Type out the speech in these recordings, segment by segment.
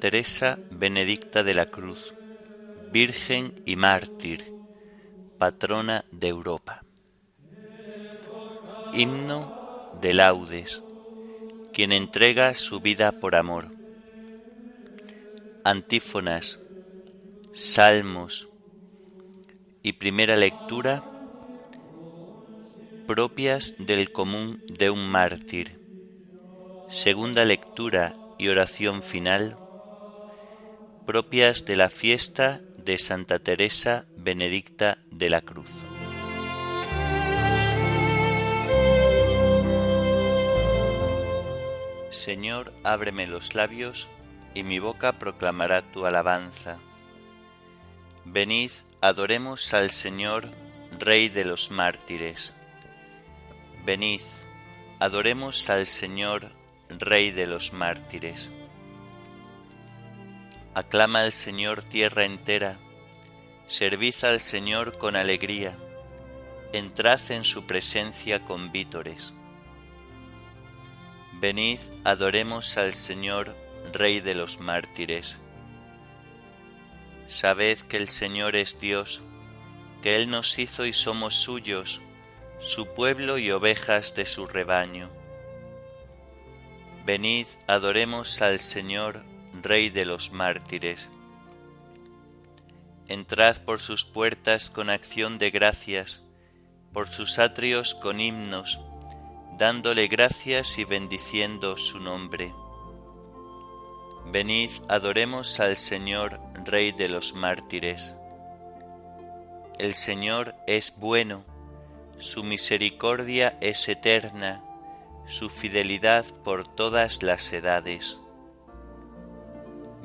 Teresa Benedicta de la Cruz, Virgen y mártir, patrona de Europa. Himno de laudes, quien entrega su vida por amor. Antífonas, salmos y primera lectura propias del común de un mártir. Segunda lectura y oración final propias de la fiesta de Santa Teresa Benedicta de la Cruz. Señor, ábreme los labios, y mi boca proclamará tu alabanza. Venid, adoremos al Señor, Rey de los mártires. Venid, adoremos al Señor, Rey de los mártires. Aclama al Señor tierra entera, servid al Señor con alegría, entrad en su presencia con vítores. Venid, adoremos al Señor, Rey de los mártires. Sabed que el Señor es Dios, que Él nos hizo y somos suyos, su pueblo y ovejas de su rebaño. Venid, adoremos al Señor, Rey de los mártires. Entrad por sus puertas con acción de gracias, por sus atrios con himnos, dándole gracias y bendiciendo su nombre. Venid, adoremos al Señor, Rey de los mártires. El Señor es bueno, su misericordia es eterna, su fidelidad por todas las edades.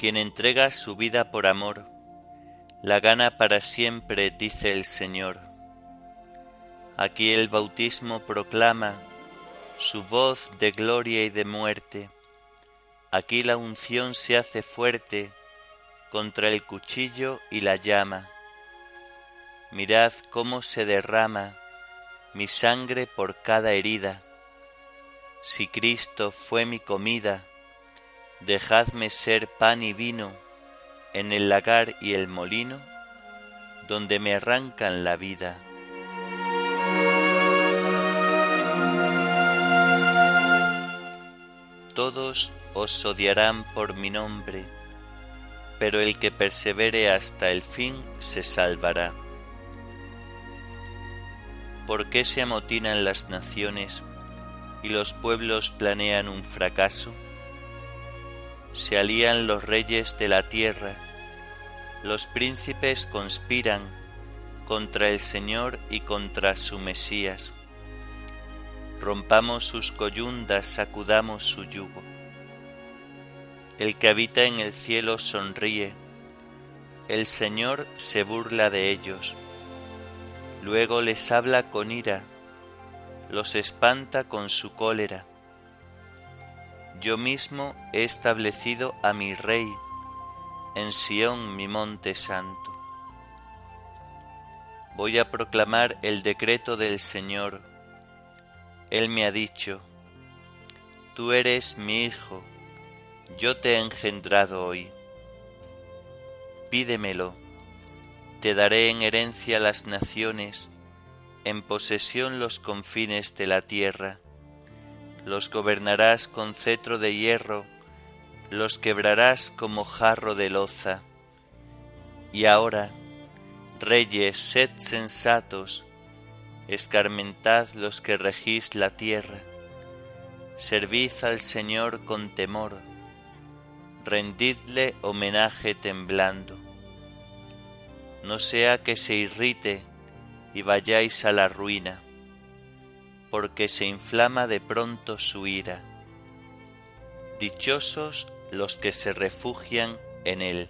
Quien entrega su vida por amor, la gana para siempre, dice el Señor. Aquí el bautismo proclama su voz de gloria y de muerte. Aquí la unción se hace fuerte contra el cuchillo y la llama. Mirad cómo se derrama mi sangre por cada herida. Si Cristo fue mi comida, dejadme ser pan y vino en el lagar y el molino, donde me arrancan la vida. todos os odiarán por mi nombre, pero el que persevere hasta el fin se salvará. ¿Por qué se amotinan las naciones y los pueblos planean un fracaso? Se alían los reyes de la tierra, los príncipes conspiran contra el Señor y contra su Mesías rompamos sus coyundas, sacudamos su yugo. El que habita en el cielo sonríe, el Señor se burla de ellos, luego les habla con ira, los espanta con su cólera. Yo mismo he establecido a mi Rey en Sión mi monte santo. Voy a proclamar el decreto del Señor él me ha dicho, Tú eres mi Hijo, yo te he engendrado hoy. Pídemelo, te daré en herencia las naciones, en posesión los confines de la tierra. Los gobernarás con cetro de hierro, los quebrarás como jarro de loza. Y ahora, reyes, sed sensatos, escarmentad los que regís la tierra, servid al Señor con temor, rendidle homenaje temblando. No sea que se irrite y vayáis a la ruina, porque se inflama de pronto su ira. Dichosos los que se refugian en él.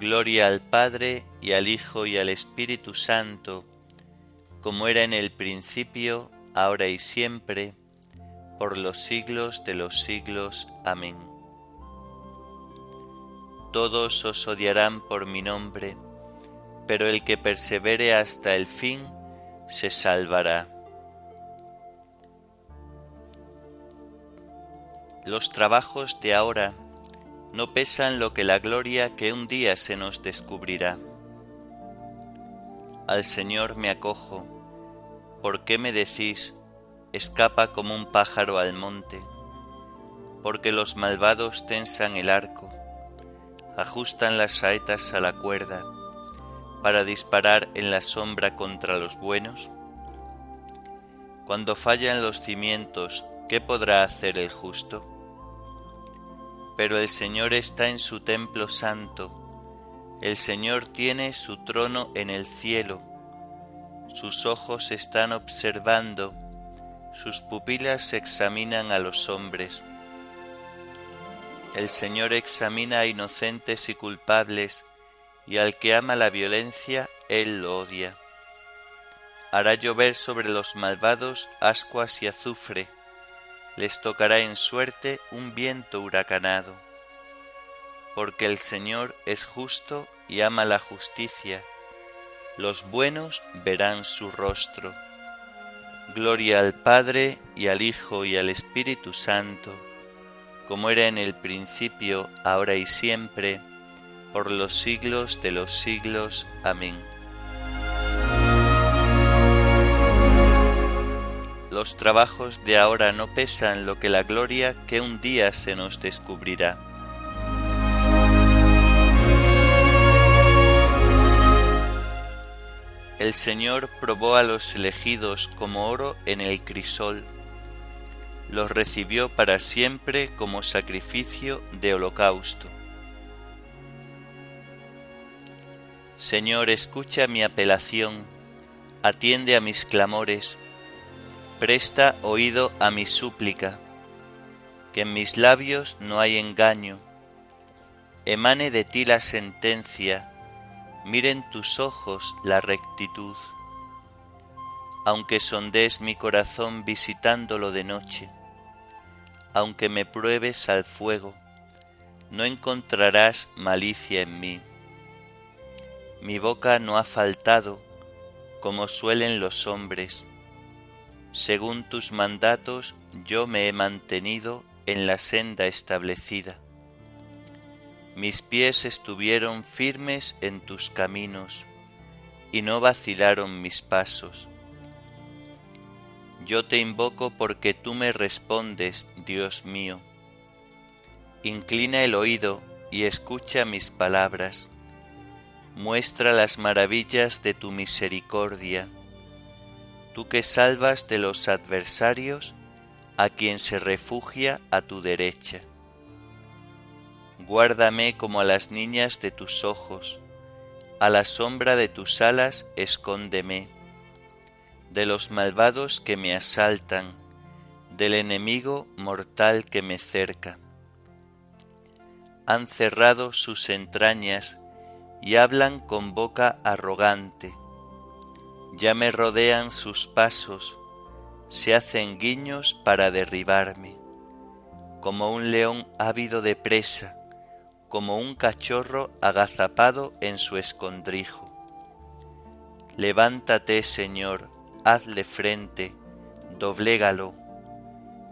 Gloria al Padre y al Hijo y al Espíritu Santo, como era en el principio, ahora y siempre, por los siglos de los siglos. Amén. Todos os odiarán por mi nombre, pero el que persevere hasta el fin se salvará. Los trabajos de ahora no pesan lo que la gloria que un día se nos descubrirá. Al Señor me acojo, ¿por qué me decís, escapa como un pájaro al monte? Porque los malvados tensan el arco, ajustan las saetas a la cuerda, para disparar en la sombra contra los buenos? Cuando fallan los cimientos, ¿qué podrá hacer el justo? pero el Señor está en su templo santo, el Señor tiene su trono en el cielo, sus ojos están observando, sus pupilas examinan a los hombres. El Señor examina a inocentes y culpables, y al que ama la violencia, Él lo odia. Hará llover sobre los malvados ascuas y azufre, les tocará en suerte un viento huracanado. Porque el Señor es justo y ama la justicia, los buenos verán su rostro. Gloria al Padre y al Hijo y al Espíritu Santo, como era en el principio, ahora y siempre, por los siglos de los siglos. Amén. los trabajos de ahora no pesan lo que la gloria que un día se nos descubrirá. El Señor probó a los elegidos como oro en el crisol, los recibió para siempre como sacrificio de holocausto. Señor, escucha mi apelación, atiende a mis clamores, Presta oído a mi súplica, que en mis labios no hay engaño. Emane de ti la sentencia, miren tus ojos la rectitud. Aunque sondees mi corazón visitándolo de noche, aunque me pruebes al fuego, no encontrarás malicia en mí. Mi boca no ha faltado, como suelen los hombres según tus mandatos yo me he mantenido en la senda establecida. Mis pies estuvieron firmes en tus caminos, y no vacilaron mis pasos. Yo te invoco porque tú me respondes, Dios mío. Inclina el oído y escucha mis palabras. Muestra las maravillas de tu misericordia tú que salvas de los adversarios a quien se refugia a tu derecha. Guárdame como a las niñas de tus ojos, a la sombra de tus alas escóndeme, de los malvados que me asaltan, del enemigo mortal que me cerca. Han cerrado sus entrañas y hablan con boca arrogante. Ya me rodean sus pasos, se hacen guiños para derribarme, como un león ávido de presa, como un cachorro agazapado en su escondrijo. Levántate, Señor, hazle frente, doblégalo,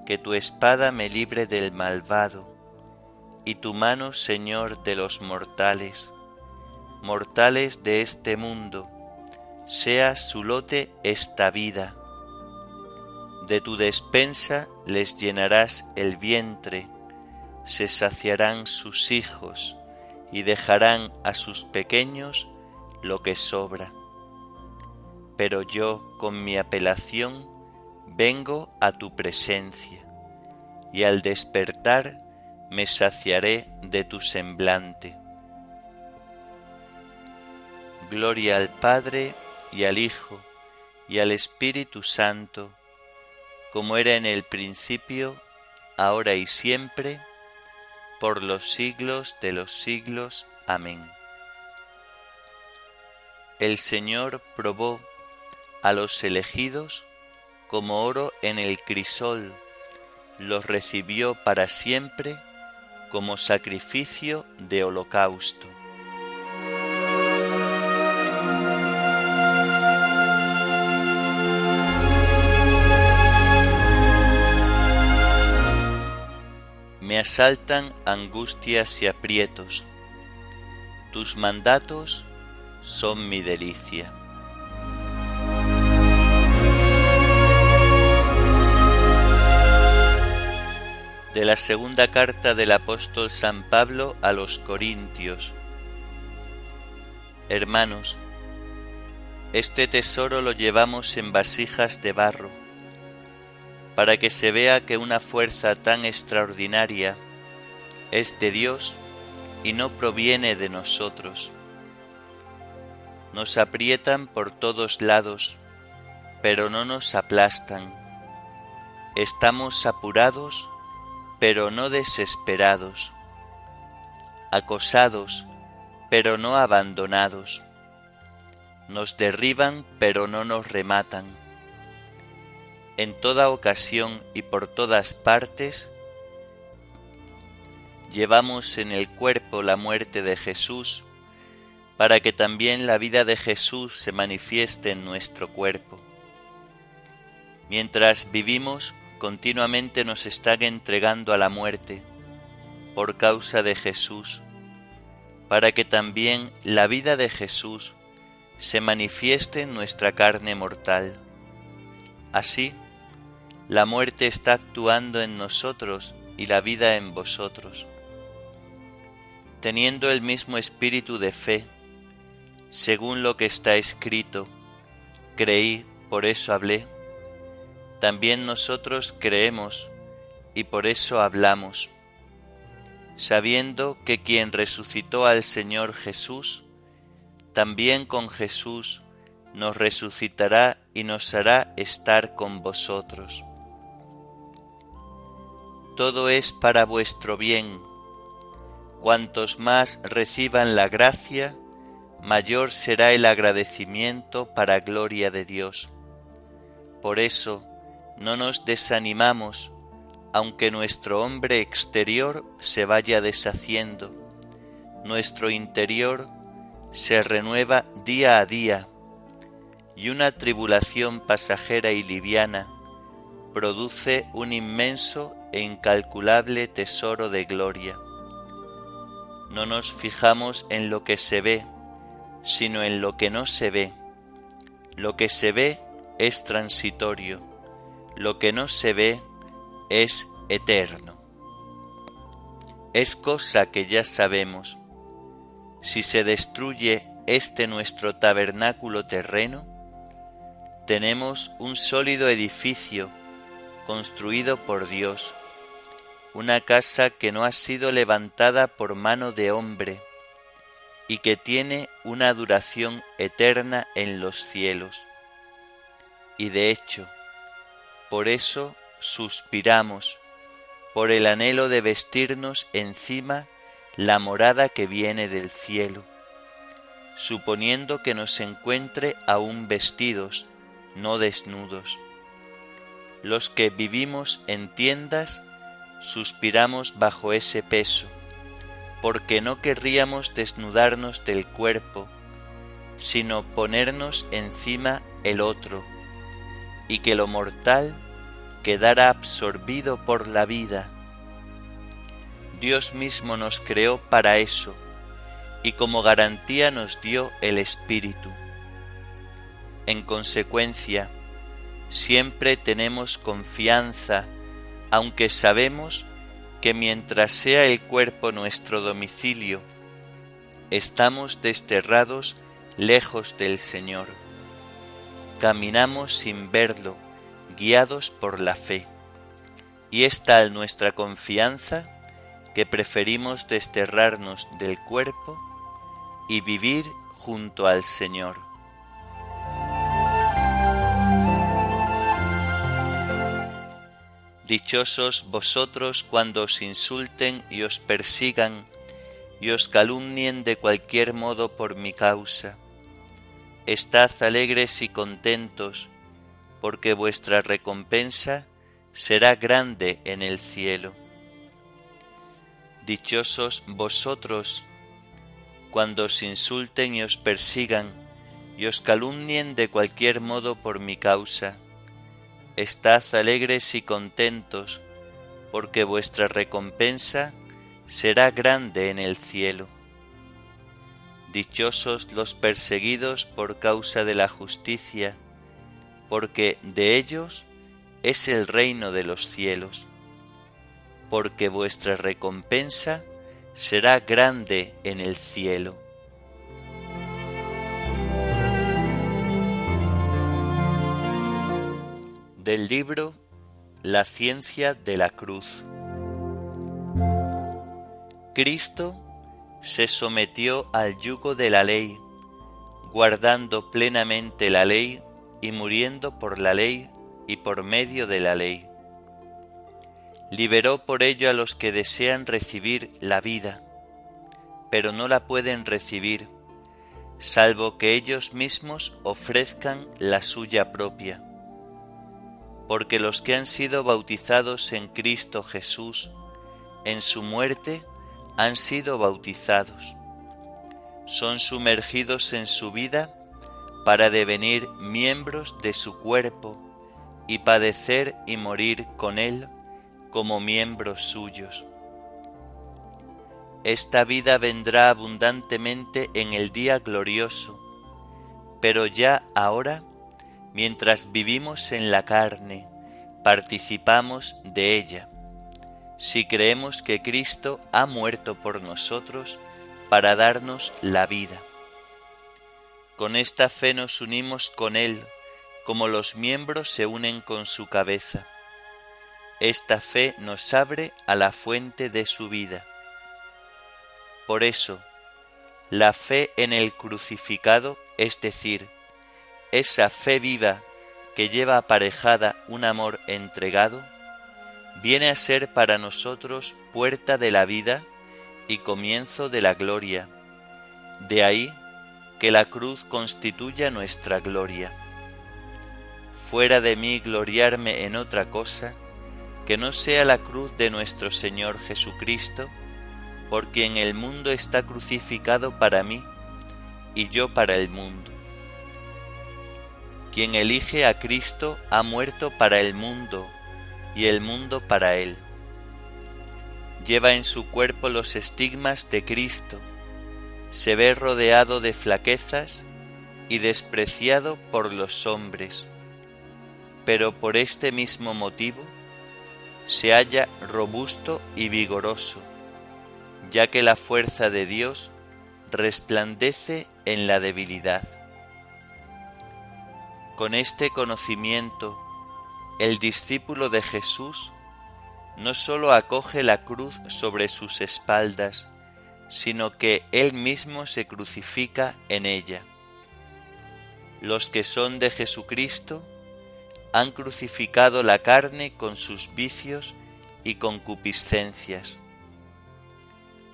que tu espada me libre del malvado, y tu mano, Señor, de los mortales, mortales de este mundo, sea su lote esta vida. De tu despensa les llenarás el vientre, se saciarán sus hijos y dejarán a sus pequeños lo que sobra. Pero yo con mi apelación vengo a tu presencia. y al despertar me saciaré de tu semblante. Gloria al Padre y al Hijo y al Espíritu Santo, como era en el principio, ahora y siempre, por los siglos de los siglos. Amén. El Señor probó a los elegidos como oro en el crisol, los recibió para siempre como sacrificio de holocausto. Asaltan angustias y aprietos, tus mandatos son mi delicia. De la segunda carta del apóstol San Pablo a los Corintios. Hermanos, este tesoro lo llevamos en vasijas de barro, para que se vea que una fuerza tan extraordinaria es de Dios y no proviene de nosotros. Nos aprietan por todos lados, pero no nos aplastan. Estamos apurados, pero no desesperados. Acosados, pero no abandonados. Nos derriban, pero no nos rematan. En toda ocasión y por todas partes, llevamos en el cuerpo la muerte de Jesús, para que también la vida de Jesús se manifieste en nuestro cuerpo. Mientras vivimos, continuamente nos están entregando a la muerte por causa de Jesús, para que también la vida de Jesús se manifieste en nuestra carne mortal. Así, la muerte está actuando en nosotros y la vida en vosotros teniendo el mismo espíritu de fe, según lo que está escrito, creí, por eso hablé. También nosotros creemos y por eso hablamos, sabiendo que quien resucitó al Señor Jesús, también con Jesús nos resucitará y nos hará estar con vosotros. Todo es para vuestro bien, Cuantos más reciban la gracia, mayor será el agradecimiento para gloria de Dios. Por eso, no nos desanimamos, aunque nuestro hombre exterior se vaya deshaciendo, nuestro interior se renueva día a día, y una tribulación pasajera y liviana produce un inmenso e incalculable tesoro de gloria no nos fijamos en lo que se ve, sino en lo que no se ve. Lo que se ve es transitorio, lo que no se ve es eterno. Es cosa que ya sabemos. Si se destruye este nuestro tabernáculo terreno, tenemos un sólido edificio construido por Dios una casa que no ha sido levantada por mano de hombre y que tiene una duración eterna en los cielos. Y de hecho, por eso suspiramos, por el anhelo de vestirnos encima la morada que viene del cielo, suponiendo que nos encuentre aún vestidos, no desnudos. Los que vivimos en tiendas suspiramos bajo ese peso, porque no querríamos desnudarnos del cuerpo, sino ponernos encima el otro, y que lo mortal quedara absorbido por la vida. Dios mismo nos creó para eso, y como garantía nos dio el Espíritu. En consecuencia, siempre tenemos confianza aunque sabemos que mientras sea el cuerpo nuestro domicilio, estamos desterrados lejos del Señor. Caminamos sin verlo, guiados por la fe. y es tal nuestra confianza que preferimos desterrarnos del cuerpo y vivir junto al Señor. Dichosos vosotros cuando os insulten y os persigan y os calumnien de cualquier modo por mi causa. Estad alegres y contentos, porque vuestra recompensa será grande en el cielo. Dichosos vosotros cuando os insulten y os persigan y os calumnien de cualquier modo por mi causa. Estad alegres y contentos, porque vuestra recompensa será grande en el cielo. Dichosos los perseguidos por causa de la justicia, porque de ellos es el reino de los cielos, porque vuestra recompensa será grande en el cielo. Del libro La ciencia de la cruz. Cristo se sometió al yugo de la ley, guardando plenamente la ley y muriendo por la ley y por medio de la ley. Liberó por ello a los que desean recibir la vida, pero no la pueden recibir, salvo que ellos mismos ofrezcan la suya propia. Porque los que han sido bautizados en Cristo Jesús, en su muerte, han sido bautizados. Son sumergidos en su vida para devenir miembros de su cuerpo y padecer y morir con Él como miembros suyos. Esta vida vendrá abundantemente en el día glorioso, pero ya ahora, mientras vivimos en la carne, participamos de ella, si creemos que Cristo ha muerto por nosotros para darnos la vida. Con esta fe nos unimos con Él, como los miembros se unen con su cabeza. Esta fe nos abre a la fuente de su vida. Por eso, la fe en el crucificado, es decir, esa fe viva que lleva aparejada un amor entregado, viene a ser para nosotros puerta de la vida y comienzo de la gloria. De ahí que la cruz constituya nuestra gloria fuera de mí gloriarme en otra cosa que no sea la cruz de nuestro Señor Jesucristo, por quien el mundo está crucificado para mí y yo para el mundo. Quien elige a Cristo ha muerto para el mundo y el mundo para él. Lleva en su cuerpo los estigmas de Cristo, se ve rodeado de flaquezas y despreciado por los hombres pero por este mismo motivo se halla robusto y vigoroso, ya que la fuerza de Dios resplandece en la debilidad. Con este conocimiento, el discípulo de Jesús no sólo acoge la cruz sobre sus espaldas, sino que él mismo se crucifica en ella. Los que son de Jesucristo han crucificado la carne con sus vicios y concupiscencias.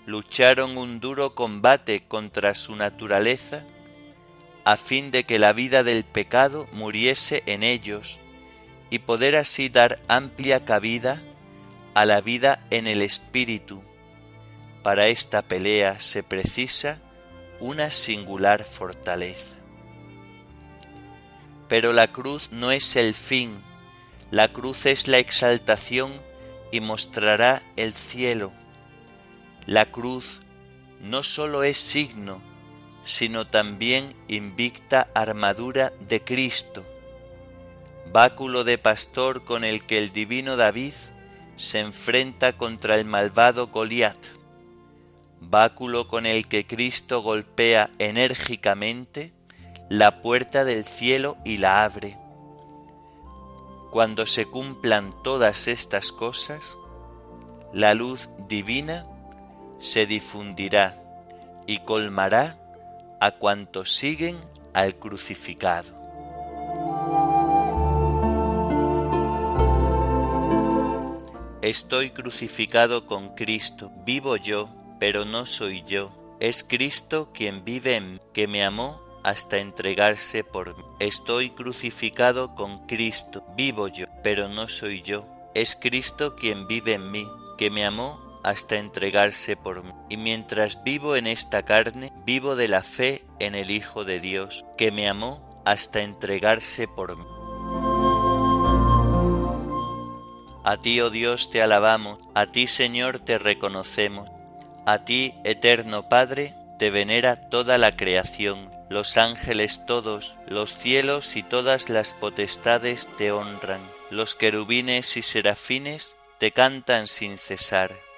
Lucharon un duro combate contra su naturaleza a fin de que la vida del pecado muriese en ellos y poder así dar amplia cabida a la vida en el espíritu. Para esta pelea se precisa una singular fortaleza. Pero la cruz no es el fin, la cruz es la exaltación y mostrará el cielo. La cruz no sólo es signo, sino también invicta armadura de Cristo, báculo de pastor con el que el divino David se enfrenta contra el malvado Goliat, báculo con el que Cristo golpea enérgicamente la puerta del cielo y la abre. Cuando se cumplan todas estas cosas, la luz divina se difundirá y colmará a cuantos siguen al crucificado. Estoy crucificado con Cristo, vivo yo, pero no soy yo. Es Cristo quien vive en mí, que me amó hasta entregarse por mí. Estoy crucificado con Cristo, vivo yo, pero no soy yo. Es Cristo quien vive en mí, que me amó hasta entregarse por mí. Y mientras vivo en esta carne, vivo de la fe en el Hijo de Dios, que me amó hasta entregarse por mí. A ti, oh Dios, te alabamos, a ti, Señor, te reconocemos, a ti, eterno Padre, te venera toda la creación, los ángeles todos, los cielos y todas las potestades te honran, los querubines y serafines te cantan sin cesar.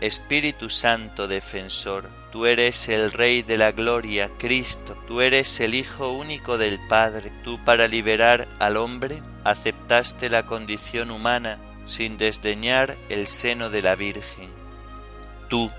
Espíritu Santo defensor, tú eres el Rey de la Gloria, Cristo, tú eres el Hijo único del Padre, tú para liberar al hombre aceptaste la condición humana sin desdeñar el seno de la Virgen. Tú,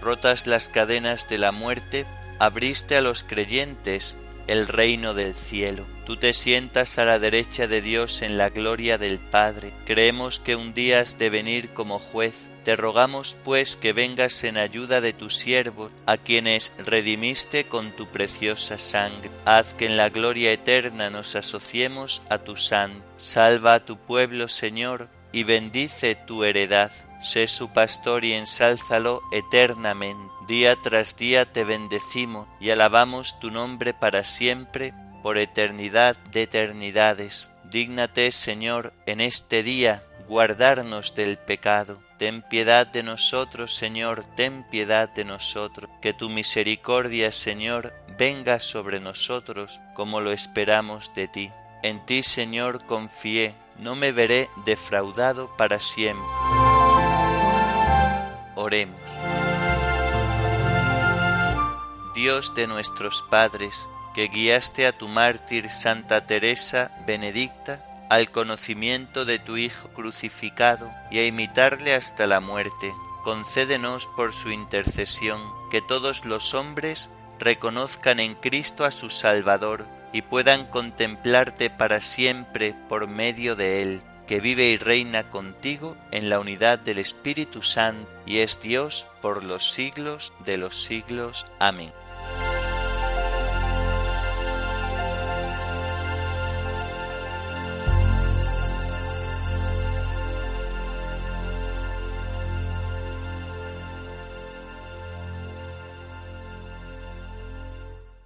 rotas las cadenas de la muerte, abriste a los creyentes el reino del cielo. Tú te sientas a la derecha de Dios en la gloria del Padre. Creemos que un día has de venir como juez. Te rogamos pues que vengas en ayuda de tus siervos, a quienes redimiste con tu preciosa sangre. Haz que en la gloria eterna nos asociemos a tu san. Salva a tu pueblo, Señor, y bendice tu heredad. Sé su pastor y ensálzalo eternamente. Día tras día te bendecimos y alabamos tu nombre para siempre, por eternidad de eternidades. Dígnate, Señor, en este día guardarnos del pecado. Ten piedad de nosotros, Señor, ten piedad de nosotros. Que tu misericordia, Señor, venga sobre nosotros como lo esperamos de ti. En ti, Señor, confié, no me veré defraudado para siempre. Oremos. Dios de nuestros padres, que guiaste a tu mártir Santa Teresa Benedicta al conocimiento de tu Hijo crucificado y a imitarle hasta la muerte, concédenos por su intercesión que todos los hombres reconozcan en Cristo a su Salvador y puedan contemplarte para siempre por medio de Él, que vive y reina contigo en la unidad del Espíritu Santo y es Dios por los siglos de los siglos. Amén.